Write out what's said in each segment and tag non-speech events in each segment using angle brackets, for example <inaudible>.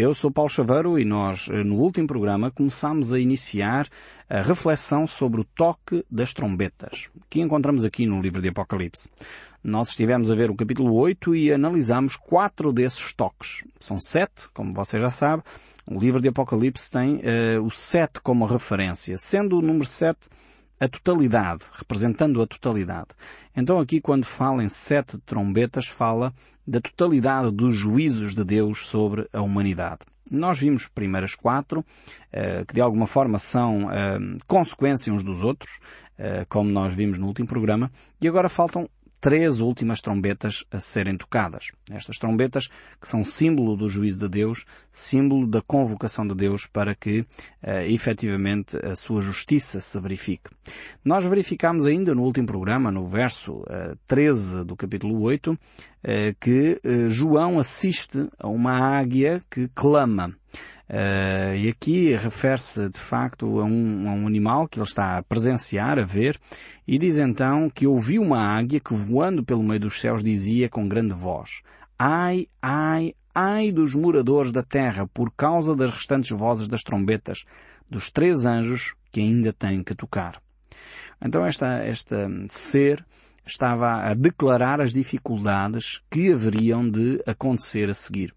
Eu sou Paulo Chaveiro e nós, no último programa, começámos a iniciar a reflexão sobre o toque das trombetas, que encontramos aqui no livro de Apocalipse. Nós estivemos a ver o capítulo 8 e analisamos quatro desses toques. São sete, como você já sabe. O livro de Apocalipse tem uh, o sete como referência, sendo o número sete a totalidade, representando a totalidade. Então aqui quando fala em sete trombetas, fala da totalidade dos juízos de Deus sobre a humanidade. Nós vimos primeiras quatro, eh, que de alguma forma são eh, consequência uns dos outros, eh, como nós vimos no último programa, e agora faltam três últimas trombetas a serem tocadas. Estas trombetas que são símbolo do juízo de Deus, símbolo da convocação de Deus para que uh, efetivamente a sua justiça se verifique. Nós verificamos ainda no último programa, no verso uh, 13 do capítulo 8, uh, que uh, João assiste a uma águia que clama. Uh, e aqui refere-se de facto a um, a um, animal que ele está a presenciar, a ver, e diz então que ouviu uma águia que voando pelo meio dos céus dizia com grande voz, Ai, ai, ai dos moradores da terra por causa das restantes vozes das trombetas dos três anjos que ainda têm que tocar. Então esta, esta ser estava a declarar as dificuldades que haveriam de acontecer a seguir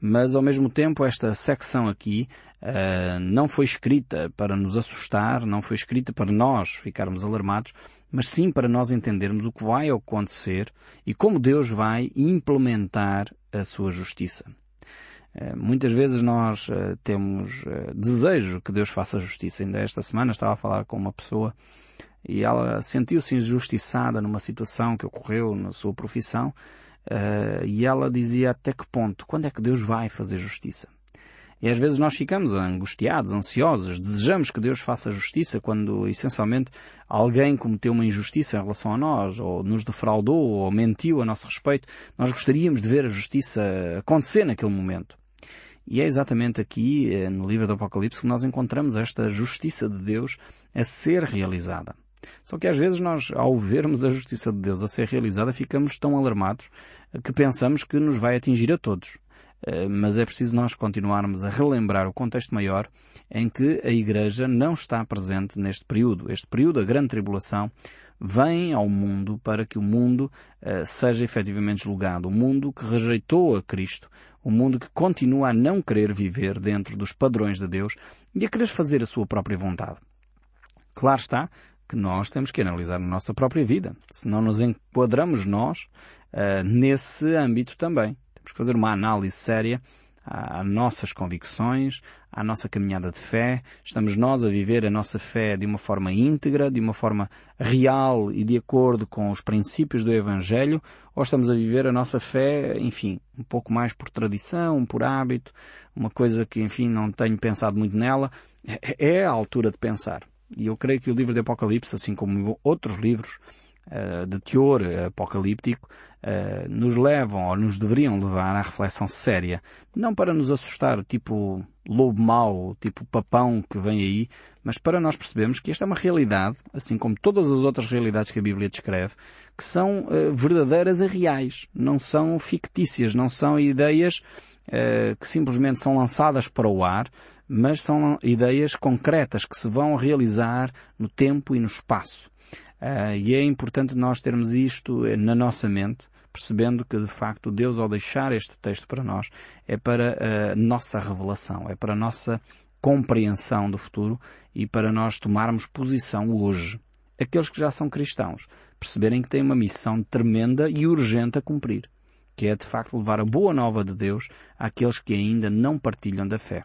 mas ao mesmo tempo esta secção aqui uh, não foi escrita para nos assustar, não foi escrita para nós ficarmos alarmados, mas sim para nós entendermos o que vai acontecer e como Deus vai implementar a sua justiça. Uh, muitas vezes nós uh, temos desejo que Deus faça justiça. Ainda esta semana estava a falar com uma pessoa e ela sentiu-se injustiçada numa situação que ocorreu na sua profissão Uh, e ela dizia até que ponto, quando é que Deus vai fazer justiça? E às vezes nós ficamos angustiados, ansiosos, desejamos que Deus faça justiça quando essencialmente alguém cometeu uma injustiça em relação a nós, ou nos defraudou, ou mentiu a nosso respeito. Nós gostaríamos de ver a justiça acontecer naquele momento. E é exatamente aqui, eh, no livro do Apocalipse, que nós encontramos esta justiça de Deus a ser realizada. Só que às vezes nós, ao vermos a justiça de Deus a ser realizada, ficamos tão alarmados que pensamos que nos vai atingir a todos. Eh, mas é preciso nós continuarmos a relembrar o contexto maior em que a Igreja não está presente neste período. Este período, a grande tribulação, vem ao mundo para que o mundo uh, seja efetivamente julgado. O mundo que rejeitou a Cristo, o mundo que continua a não querer viver dentro dos padrões de Deus e a querer fazer a sua própria vontade. Claro está que nós temos que analisar na nossa própria vida. Se não nos enquadramos nós uh, nesse âmbito também. Temos que fazer uma análise séria às nossas convicções, à nossa caminhada de fé. Estamos nós a viver a nossa fé de uma forma íntegra, de uma forma real e de acordo com os princípios do Evangelho, ou estamos a viver a nossa fé, enfim, um pouco mais por tradição, por hábito, uma coisa que, enfim, não tenho pensado muito nela. É, é a altura de pensar. E eu creio que o livro de Apocalipse, assim como outros livros uh, de teor apocalíptico, uh, nos levam ou nos deveriam levar à reflexão séria. Não para nos assustar, tipo lobo mau, tipo papão que vem aí, mas para nós percebermos que esta é uma realidade, assim como todas as outras realidades que a Bíblia descreve, que são uh, verdadeiras e reais, não são fictícias, não são ideias que simplesmente são lançadas para o ar, mas são ideias concretas que se vão realizar no tempo e no espaço. Uh, e é importante nós termos isto na nossa mente, percebendo que de facto Deus ao deixar este texto para nós é para a nossa revelação, é para a nossa compreensão do futuro e para nós tomarmos posição hoje. Aqueles que já são cristãos perceberem que têm uma missão tremenda e urgente a cumprir, que é de facto levar a boa nova de Deus àqueles que ainda não partilham da fé.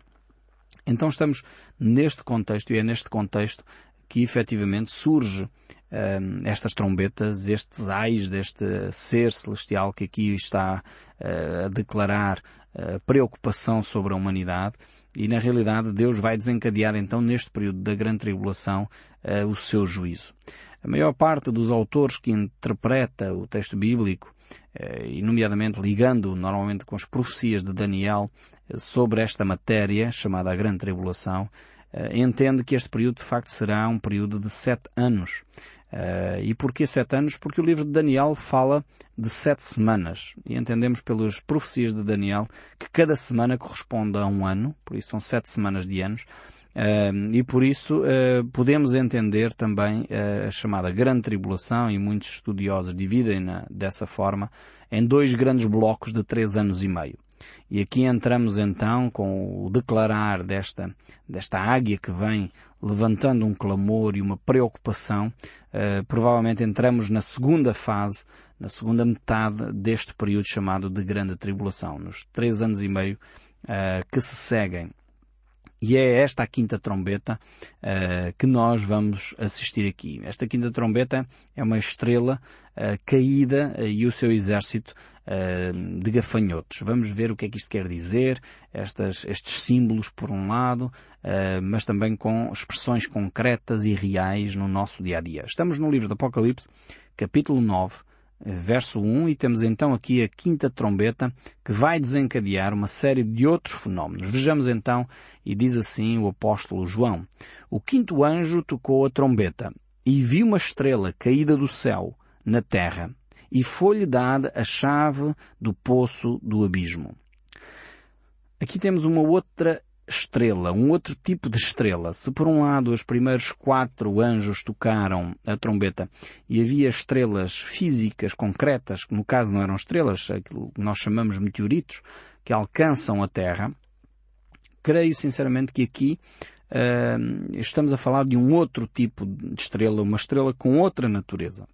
Então estamos neste contexto e é neste contexto que efetivamente surge um, estas trombetas, estes ais deste ser celestial que aqui está uh, a declarar uh, preocupação sobre a humanidade e na realidade Deus vai desencadear então neste período da grande tribulação uh, o seu juízo. A maior parte dos autores que interpreta o texto bíblico, eh, e nomeadamente ligando normalmente com as profecias de Daniel eh, sobre esta matéria, chamada a Grande Tribulação, entende que este período de facto será um período de sete anos. Uh, e porquê sete anos? Porque o livro de Daniel fala de sete semanas. E entendemos pelas profecias de Daniel que cada semana corresponde a um ano, por isso são sete semanas de anos. Uh, e por isso uh, podemos entender também a chamada Grande Tribulação, e muitos estudiosos dividem-na dessa forma, em dois grandes blocos de três anos e meio. E aqui entramos então com o declarar desta, desta águia que vem levantando um clamor e uma preocupação. Uh, provavelmente entramos na segunda fase, na segunda metade deste período chamado de Grande Tribulação, nos três anos e meio uh, que se seguem. E é esta a quinta trombeta uh, que nós vamos assistir aqui. Esta quinta trombeta é uma estrela uh, caída uh, e o seu exército de gafanhotos. Vamos ver o que é que isto quer dizer, estas, estes símbolos por um lado, mas também com expressões concretas e reais no nosso dia a dia. Estamos no livro do Apocalipse, capítulo 9, verso 1, e temos então aqui a quinta trombeta que vai desencadear uma série de outros fenómenos. Vejamos então, e diz assim o apóstolo João: O quinto anjo tocou a trombeta e viu uma estrela caída do céu na terra, e foi-lhe dada a chave do poço do abismo. Aqui temos uma outra estrela, um outro tipo de estrela. Se por um lado os primeiros quatro anjos tocaram a trombeta e havia estrelas físicas concretas, que no caso não eram estrelas, aquilo que nós chamamos meteoritos, que alcançam a Terra, creio sinceramente que aqui uh, estamos a falar de um outro tipo de estrela, uma estrela com outra natureza.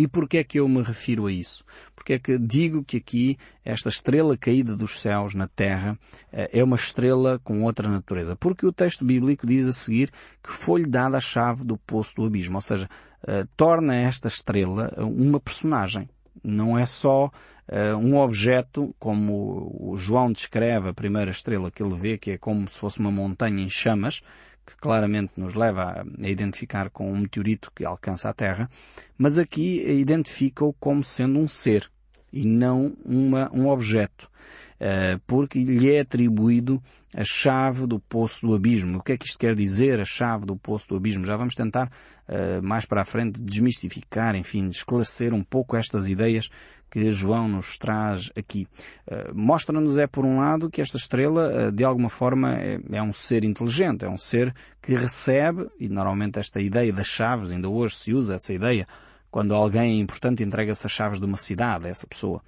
E porquê é que eu me refiro a isso? Porque é que digo que aqui esta estrela caída dos céus na terra eh, é uma estrela com outra natureza? Porque o texto bíblico diz a seguir que foi-lhe dada a chave do poço do abismo, ou seja, eh, torna esta estrela uma personagem. Não é só um objeto, como o João descreve a primeira estrela que ele vê, que é como se fosse uma montanha em chamas, que claramente nos leva a identificar com um meteorito que alcança a Terra, mas aqui identifica-o como sendo um ser e não uma, um objeto. Uh, porque lhe é atribuído a chave do poço do abismo. O que é que isto quer dizer, a chave do poço do abismo? Já vamos tentar uh, mais para a frente desmistificar, enfim, esclarecer um pouco estas ideias que João nos traz aqui. Uh, Mostra-nos, é por um lado, que esta estrela, uh, de alguma forma, é, é, um ser inteligente, é um ser que recebe, e normalmente esta ideia das chaves, ainda hoje se usa essa ideia, quando alguém é importante entrega-se as chaves de uma cidade a essa pessoa.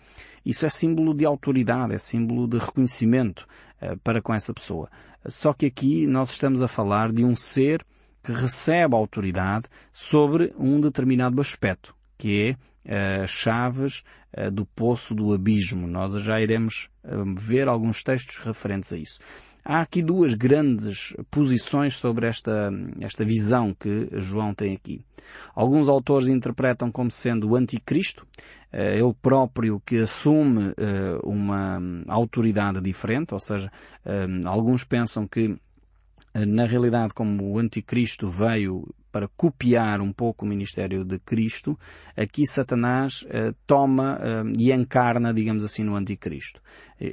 Isso é símbolo de autoridade, é símbolo de reconhecimento uh, para com essa pessoa. Só que aqui nós estamos a falar de um ser que recebe autoridade sobre um determinado aspecto, que é uh, chaves uh, do poço do abismo. Nós já iremos uh, ver alguns textos referentes a isso. Há aqui duas grandes posições sobre esta, esta visão que João tem aqui. Alguns autores interpretam como sendo o anticristo, ele próprio que assume uma autoridade diferente, ou seja, alguns pensam que na realidade, como o anticristo veio para copiar um pouco o ministério de Cristo, aqui Satanás uh, toma uh, e encarna, digamos assim, no anticristo.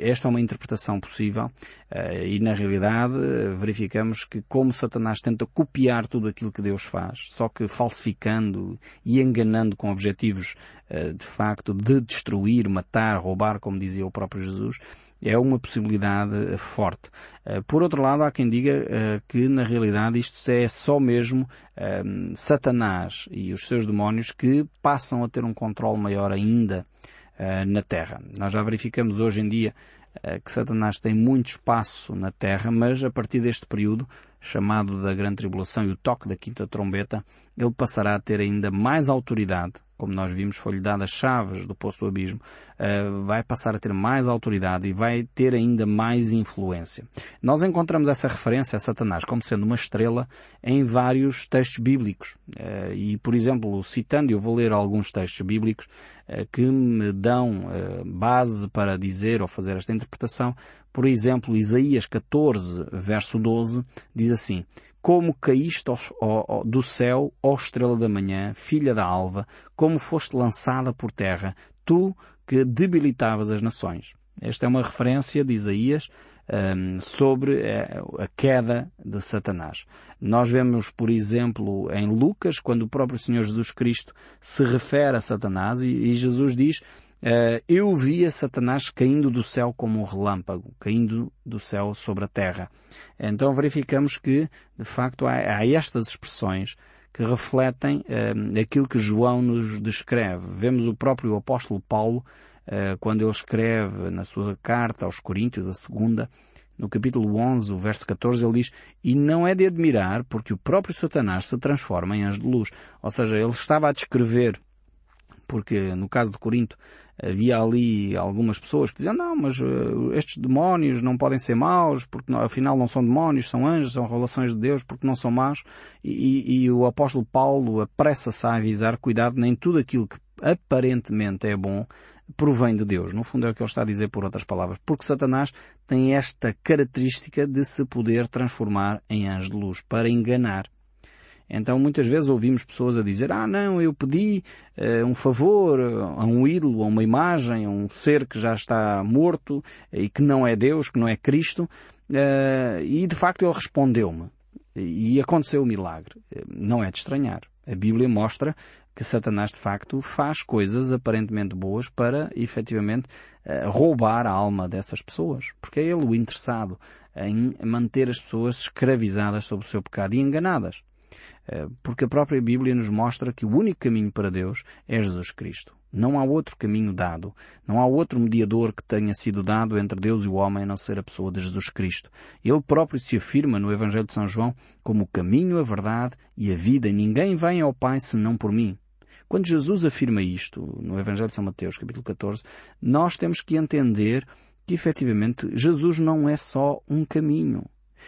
Esta é uma interpretação possível uh, e, na realidade, verificamos que como Satanás tenta copiar tudo aquilo que Deus faz, só que falsificando e enganando com objetivos, de facto, de destruir, matar, roubar, como dizia o próprio Jesus, é uma possibilidade forte. Por outro lado, há quem diga que, na realidade, isto é só mesmo um, Satanás e os seus demónios que passam a ter um controle maior ainda uh, na Terra. Nós já verificamos hoje em dia uh, que Satanás tem muito espaço na Terra, mas a partir deste período, chamado da Grande Tribulação e o toque da Quinta Trombeta, ele passará a ter ainda mais autoridade como nós vimos, foi-lhe dada as chaves do poço do abismo, uh, vai passar a ter mais autoridade e vai ter ainda mais influência. Nós encontramos essa referência a Satanás como sendo uma estrela em vários textos bíblicos. Uh, e, por exemplo, citando, eu vou ler alguns textos bíblicos uh, que me dão base para dizer ou fazer esta interpretação. Por exemplo, Isaías 14, verso 12, diz assim, como caíste ao, ao, do céu, ó estrela da manhã, filha da alva, como foste lançada por terra, tu que debilitavas as nações. Esta é uma referência de Isaías um, sobre a queda de Satanás. Nós vemos, por exemplo, em Lucas, quando o próprio Senhor Jesus Cristo se refere a Satanás e, e Jesus diz eu via Satanás caindo do céu como um relâmpago, caindo do céu sobre a terra. Então verificamos que, de facto, há, há estas expressões que refletem uh, aquilo que João nos descreve. Vemos o próprio apóstolo Paulo, uh, quando ele escreve na sua carta aos Coríntios, a segunda, no capítulo 11, o verso 14, ele diz, e não é de admirar porque o próprio Satanás se transforma em anjo de luz. Ou seja, ele estava a descrever porque no caso de Corinto havia ali algumas pessoas que diziam não, mas uh, estes demónios não podem ser maus, porque não, afinal não são demónios, são anjos, são relações de Deus, porque não são maus. E, e o apóstolo Paulo apressa-se a avisar, cuidado, nem tudo aquilo que aparentemente é bom provém de Deus. No fundo é o que ele está a dizer por outras palavras. Porque Satanás tem esta característica de se poder transformar em anjo de luz, para enganar. Então muitas vezes ouvimos pessoas a dizer, ah não, eu pedi uh, um favor a um ídolo, a uma imagem, a um ser que já está morto e que não é Deus, que não é Cristo, uh, e de facto ele respondeu-me. E aconteceu o milagre. Não é de estranhar. A Bíblia mostra que Satanás de facto faz coisas aparentemente boas para efetivamente roubar a alma dessas pessoas. Porque é ele o interessado em manter as pessoas escravizadas sob o seu pecado e enganadas. Eh, porque a própria Bíblia nos mostra que o único caminho para Deus é Jesus Cristo. Não há outro caminho dado, não há outro mediador que tenha sido dado entre Deus e o homem a não ser a pessoa de Jesus Cristo. Ele próprio se afirma no Evangelho de São João como o caminho, a verdade e a vida, e ninguém vem ao Pai senão por mim. Quando Jesus afirma isto no Evangelho de São Mateus, capítulo 14, nós temos que entender que efetivamente Jesus não é só um caminho.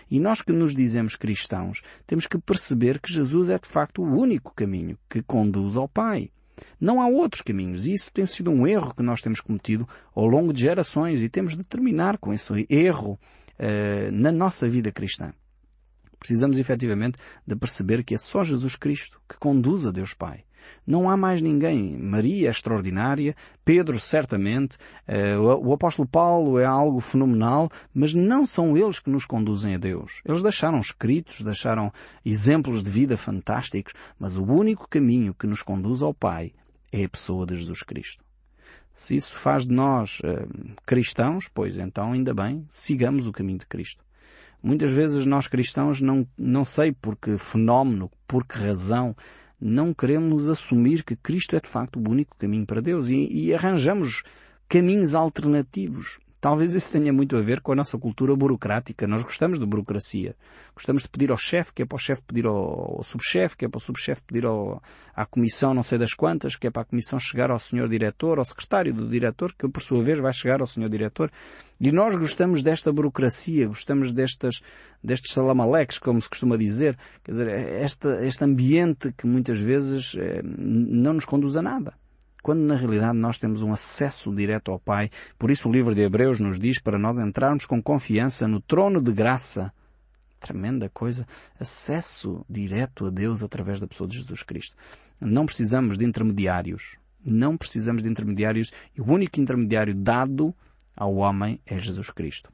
E nós que nos dizemos cristãos, temos que perceber que Jesus é de facto o único caminho que conduz ao Pai. Não há outros caminhos. E isso tem sido um erro que nós temos cometido ao longo de gerações e temos de terminar com esse erro uh, na nossa vida cristã. Precisamos efetivamente de perceber que é só Jesus Cristo que conduz a Deus Pai. Não há mais ninguém. Maria é extraordinária, Pedro certamente, eh, o apóstolo Paulo é algo fenomenal, mas não são eles que nos conduzem a Deus. Eles deixaram escritos, deixaram exemplos de vida fantásticos, mas o único caminho que nos conduz ao Pai é a pessoa de Jesus Cristo. Se isso faz de nós uh, cristãos, pois então ainda bem, sigamos o caminho de Cristo. Muitas vezes nós cristãos não, não sei por que fenómeno, por que razão, não queremos assumir que Cristo é de facto o único caminho para Deus e, e arranjamos caminhos alternativos. Talvez isso tenha muito a ver com a nossa cultura burocrática. Nós gostamos de burocracia. Gostamos de pedir ao chefe, que é para o chefe pedir ao, ao subchefe, que é para o subchefe pedir ao, à comissão não sei das quantas, que é para a comissão chegar ao senhor diretor, ao secretário do diretor, que por sua vez vai chegar ao senhor diretor. E nós gostamos desta burocracia, gostamos destas, destes salamaleques, como se costuma dizer. Quer dizer, esta, este ambiente que muitas vezes eh, não nos conduz a nada quando na realidade nós temos um acesso direto ao Pai. Por isso o livro de Hebreus nos diz para nós entrarmos com confiança no trono de graça. Tremenda coisa. Acesso direto a Deus através da pessoa de Jesus Cristo. Não precisamos de intermediários. Não precisamos de intermediários. E o único intermediário dado ao homem é Jesus Cristo.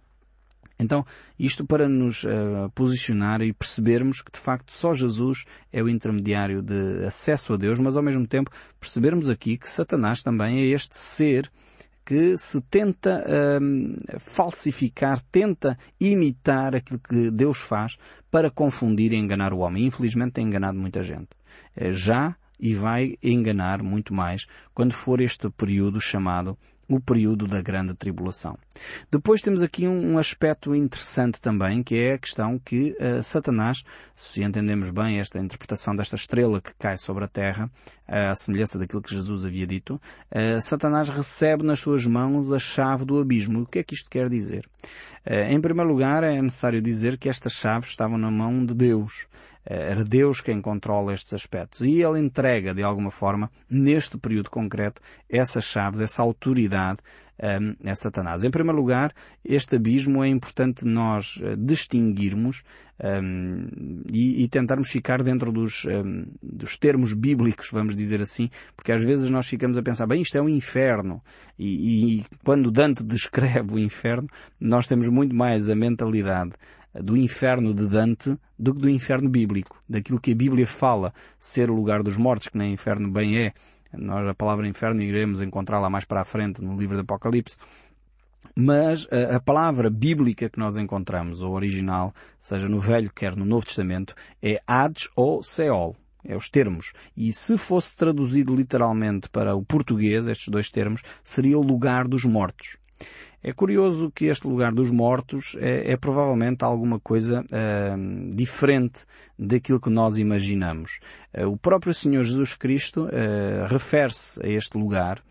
Então, isto para nos uh, posicionar e percebermos que de facto só Jesus é o intermediário de acesso a Deus, mas ao mesmo tempo percebermos aqui que Satanás também é este ser que se tenta uh, falsificar, tenta imitar aquilo que Deus faz para confundir e enganar o homem. Infelizmente tem enganado muita gente. Uh, já e vai enganar muito mais quando for este período chamado o período da grande tribulação. Depois temos aqui um aspecto interessante também, que é a questão que uh, Satanás, se entendemos bem esta interpretação desta estrela que cai sobre a terra, à semelhança daquilo que Jesus havia dito, uh, Satanás recebe nas suas mãos a chave do abismo. O que é que isto quer dizer? em primeiro lugar, é necessário dizer que estas chaves estavam na mão de Deus. Era Deus quem controla estes aspectos. E Ele entrega, de alguma forma, neste período concreto, essas chaves, essa autoridade um, é Satanás. Em primeiro lugar, este abismo é importante nós distinguirmos um, e, e, tentarmos ficar dentro dos, um, dos termos bíblicos, vamos dizer assim, porque às vezes nós ficamos a pensar, bem, isto é um inferno, e, e quando Dante <laughs> descreve o inferno, nós temos muito mais a mentalidade do inferno de Dante do que do inferno bíblico, daquilo que a Bíblia fala ser o lugar dos mortos, que nem inferno bem é. Nós a palavra inferno iremos encontrá-la mais para a frente no livro do Apocalipse. Mas a, a, palavra bíblica que nós encontramos, o original, seja no Velho quer no Novo Testamento, é Hades ou Seol. É os termos. E se fosse traduzido literalmente para o português, estes dois termos, seria o lugar dos mortos. É curioso que este lugar dos mortos é, é provavelmente alguma coisa uh, diferente daquilo que nós imaginamos. Uh, o próprio Senhor Jesus Cristo uh, refere-se a este lugar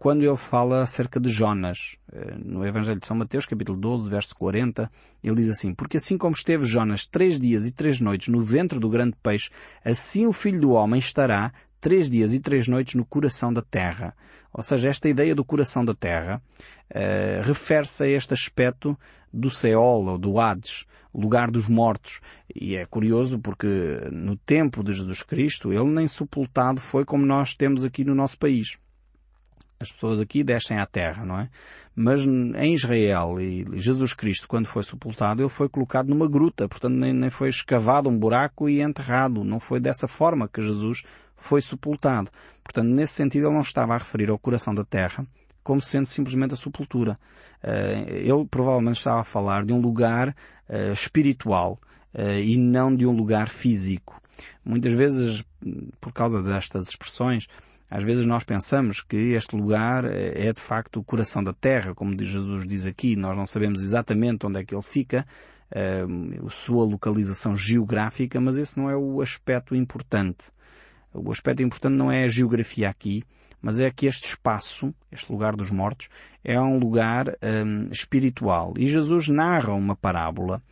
quando ele fala acerca de Jonas. no Evangelho de São Mateus, capítulo 12, verso 40, ele diz assim, Porque assim como esteve Jonas três dias e três noites no ventre do grande peixe, assim o Filho do Homem estará três dias e três noites no coração da terra. Ou seja, esta ideia do coração da terra uh, refere-se a este aspecto do Seol ou do Hades, lugar dos mortos. E é curioso porque no tempo de Jesus Cristo ele nem sepultado foi como nós temos aqui no nosso país. As pessoas aqui descem à terra, não é? Mas em Israel e Jesus Cristo, quando foi sepultado, ele foi colocado numa gruta, portanto nem, nem foi escavado um buraco e enterrado. Não foi dessa forma que Jesus foi sepultado. Portanto, nesse sentido, ele não estava a referir ao coração da terra como sendo simplesmente a sepultura. Eh, ele provavelmente estava a falar de um lugar eh, espiritual eh, e não de um lugar físico. Muitas vezes, por causa destas expressões, às vezes nós pensamos que este lugar é de facto o coração da terra, como Jesus diz aqui, nós não sabemos exatamente onde é que ele fica, a sua localização geográfica, mas esse não é o aspecto importante. O aspecto importante não é a geografia aqui, mas é que este espaço, este lugar dos mortos, é um lugar hum, espiritual. E Jesus narra uma parábola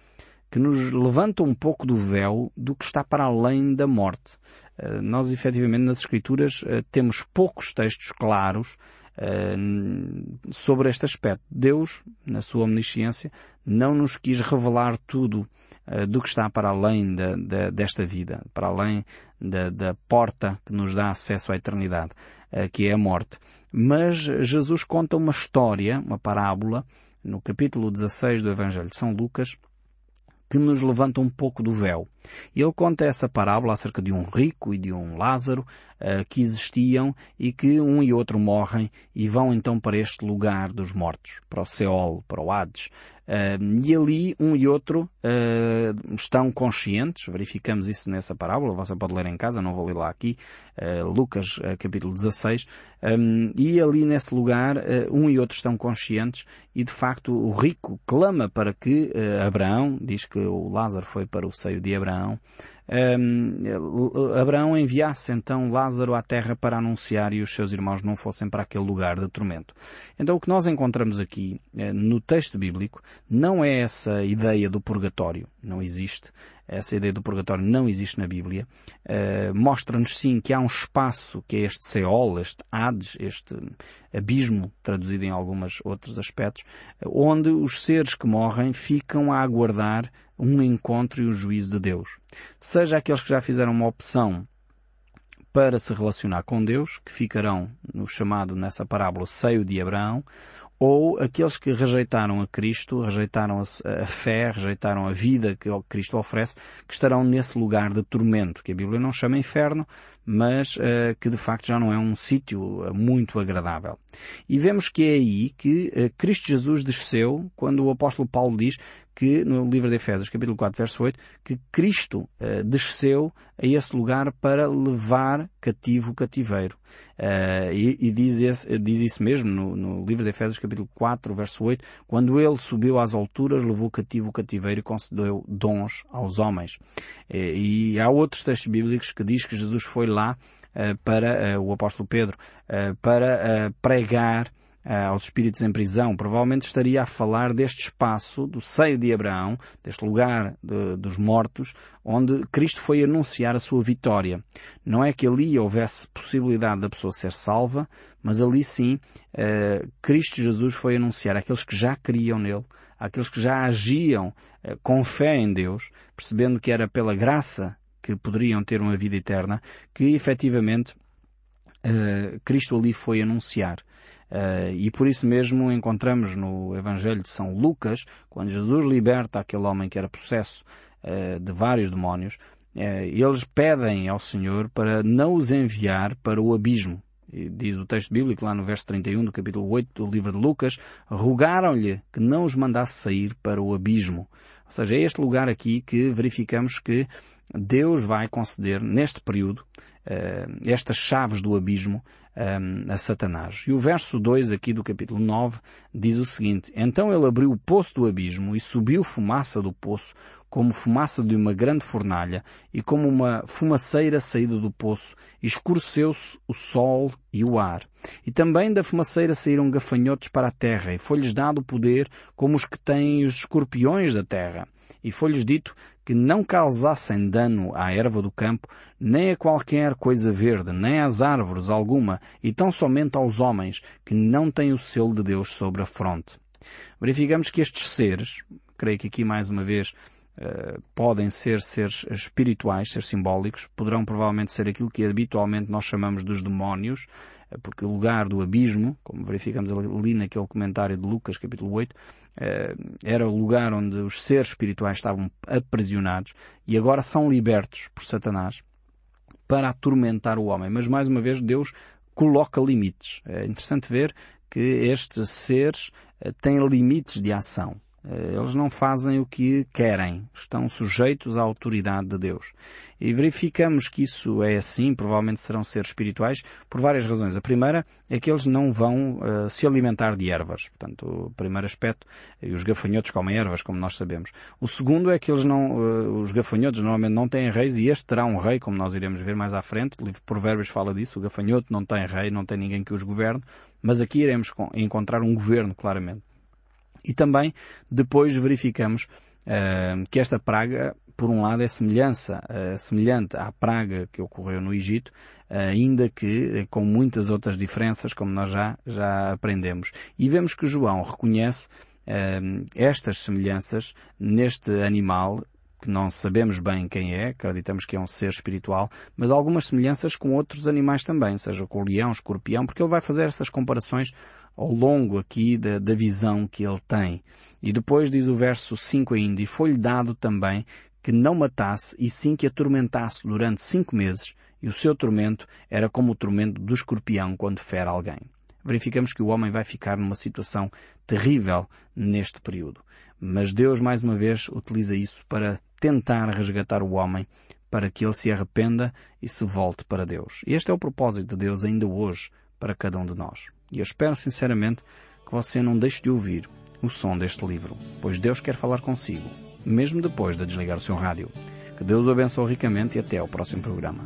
que nos levanta um pouco do véu do que está para além da morte. Uh, nós, efetivamente, nas Escrituras uh, temos poucos textos claros uh, sobre este aspecto. Deus, na sua omnisciência, não nos quis revelar tudo do que está para além desta vida, para além da, da porta que nos dá acesso à eternidade, uh, que é a morte. Mas Jesus conta uma história, uma parábola, no capítulo 16 do Evangelho de São Lucas, que nos levanta um pouco do véu. Ele conta essa parábola acerca de um rico e de um Lázaro uh, que existiam e que um e outro morrem e vão então para este lugar dos mortos, para o Seol, para o Hades. Uh, e ali um e outro uh, estão conscientes, verificamos isso nessa parábola, você pode ler em casa, não vou ler lá aqui, Lucas capítulo 16, um, e ali nesse lugar um e outro estão conscientes e de facto o rico clama para que Abraão, diz que o Lázaro foi para o seio de Abraão, Abraão enviasse então Lázaro à terra para anunciar e os seus irmãos não fossem para aquele lugar de tormento. Então o que nós encontramos aqui eh, no texto bíblico não é essa ideia do purgatório, não existe. Essa ideia do purgatório não existe na Bíblia. Uh, Mostra-nos sim que há um espaço que é este Seol, este Hades, este abismo, traduzido em alguns outros aspectos, onde os seres que morrem ficam a aguardar um encontro e o um juízo de Deus. Seja aqueles que já fizeram uma opção para se relacionar com Deus, que ficarão no chamado nessa parábola seio de Abraão, ou aqueles que rejeitaram a Cristo, rejeitaram a, fé, rejeitaram a vida que Cristo oferece, que estarão nesse lugar de tormento, que a Bíblia não chama inferno, mas uh, que de facto já não é um sítio uh, muito agradável. E vemos que é aí que uh, Cristo Jesus desceu, quando o apóstolo Paulo diz que, no livro de Efésios, capítulo 4, verso 8, que Cristo uh, desceu a esse lugar para levar cativo o cativeiro. Uh, e, e diz, esse, diz, isso mesmo no, no, livro de Efésios, capítulo 4, verso 8, quando ele subiu às alturas, levou cativo o cativeiro e concedeu dons aos homens. E, e há outros textos bíblicos que diz que Jesus foi lá uh, para, o apóstolo Pedro, para pregar aos espíritos em prisão, provavelmente estaria a falar deste espaço do seio de Abraão, deste lugar de, dos mortos, onde Cristo foi anunciar a sua vitória. Não é que ali houvesse possibilidade da pessoa ser salva, mas ali sim uh, Cristo Jesus foi anunciar àqueles que já criam nele, àqueles que já agiam uh, com fé em Deus, percebendo que era pela graça que poderiam ter uma vida eterna, que efetivamente Cristo ali foi anunciar. Uh, e por isso mesmo encontramos no Evangelho de São Lucas, quando Jesus liberta aquele homem que era possesso uh, de vários demónios, uh, eles pedem ao Senhor para não os enviar para o abismo. E diz o texto bíblico lá no verso 31 do capítulo 8 do livro de Lucas, rogaram-lhe que não os mandasse sair para o abismo. Ou seja, é este lugar aqui que verificamos que Deus vai conceder, neste período, estas chaves do abismo a Satanás. E o verso 2 aqui do capítulo 9 diz o seguinte, Então ele abriu o poço do abismo e subiu fumaça do poço, como fumaça de uma grande fornalha, e como uma fumaceira saída do poço, escureceu-se o sol e o ar. E também da fumaceira saíram gafanhotos para a terra, e foi-lhes dado poder como os que têm os escorpiões da terra. E foi-lhes dito que não causassem dano à erva do campo, nem a qualquer coisa verde, nem às árvores alguma, e tão somente aos homens que não têm o selo de Deus sobre a fronte. Verificamos que estes seres, creio que aqui mais uma vez Uh, podem ser seres espirituais, seres simbólicos, poderão provavelmente ser aquilo que habitualmente nós chamamos dos demónios, porque o lugar do abismo, como verificamos ali naquele comentário de Lucas, capítulo 8, eh, era o lugar onde os seres espirituais estavam aprisionados e agora são libertos por Satanás para atormentar o homem. Mas mais uma vez Deus coloca limites. É interessante ver que estes seres eh, têm limites de ação. Eh, eles não fazem o que querem, estão sujeitos à autoridade de Deus. E verificamos que isso é assim, provavelmente serão seres espirituais, por várias razões. A primeira é que eles não vão uh, se alimentar de ervas. Portanto, o primeiro aspecto, e os gafanhotos comem ervas, como nós sabemos. O segundo é que eles não, uh, os gafanhotos normalmente não têm reis e este terá um rei, como nós iremos ver mais à frente. O livro Provérbios fala disso. O gafanhoto não tem rei, não tem ninguém que os governe. Mas aqui iremos encontrar um governo, claramente. E também depois verificamos uh, que esta praga, por um lado, é semelhança, uh, semelhante à praga que ocorreu no Egito, ainda que com muitas outras diferenças, como nós já, já aprendemos. E vemos que João reconhece estas semelhanças neste animal que não sabemos bem quem é, acreditamos que é um ser espiritual, mas algumas semelhanças com outros animais também, seja com o leão, escorpião, porque ele vai fazer essas comparações ao longo aqui da, da visão que ele tem. E depois diz o verso 5 ainda, e foi-lhe dado também que não matasse e sim que atormentasse durante cinco meses, e o seu tormento era como o tormento do escorpião quando fere alguém. Verificamos que o homem vai ficar numa situação terrível neste período. Mas Deus, mais uma vez, utiliza isso para tentar resgatar o homem, para que ele se arrependa e se volte para Deus. Este é o propósito de Deus ainda hoje para cada um de nós. E eu espero sinceramente que você não deixe de ouvir o som deste livro, pois Deus quer falar consigo, mesmo depois de desligar o seu rádio. Que Deus o abençoe ricamente e até ao próximo programa.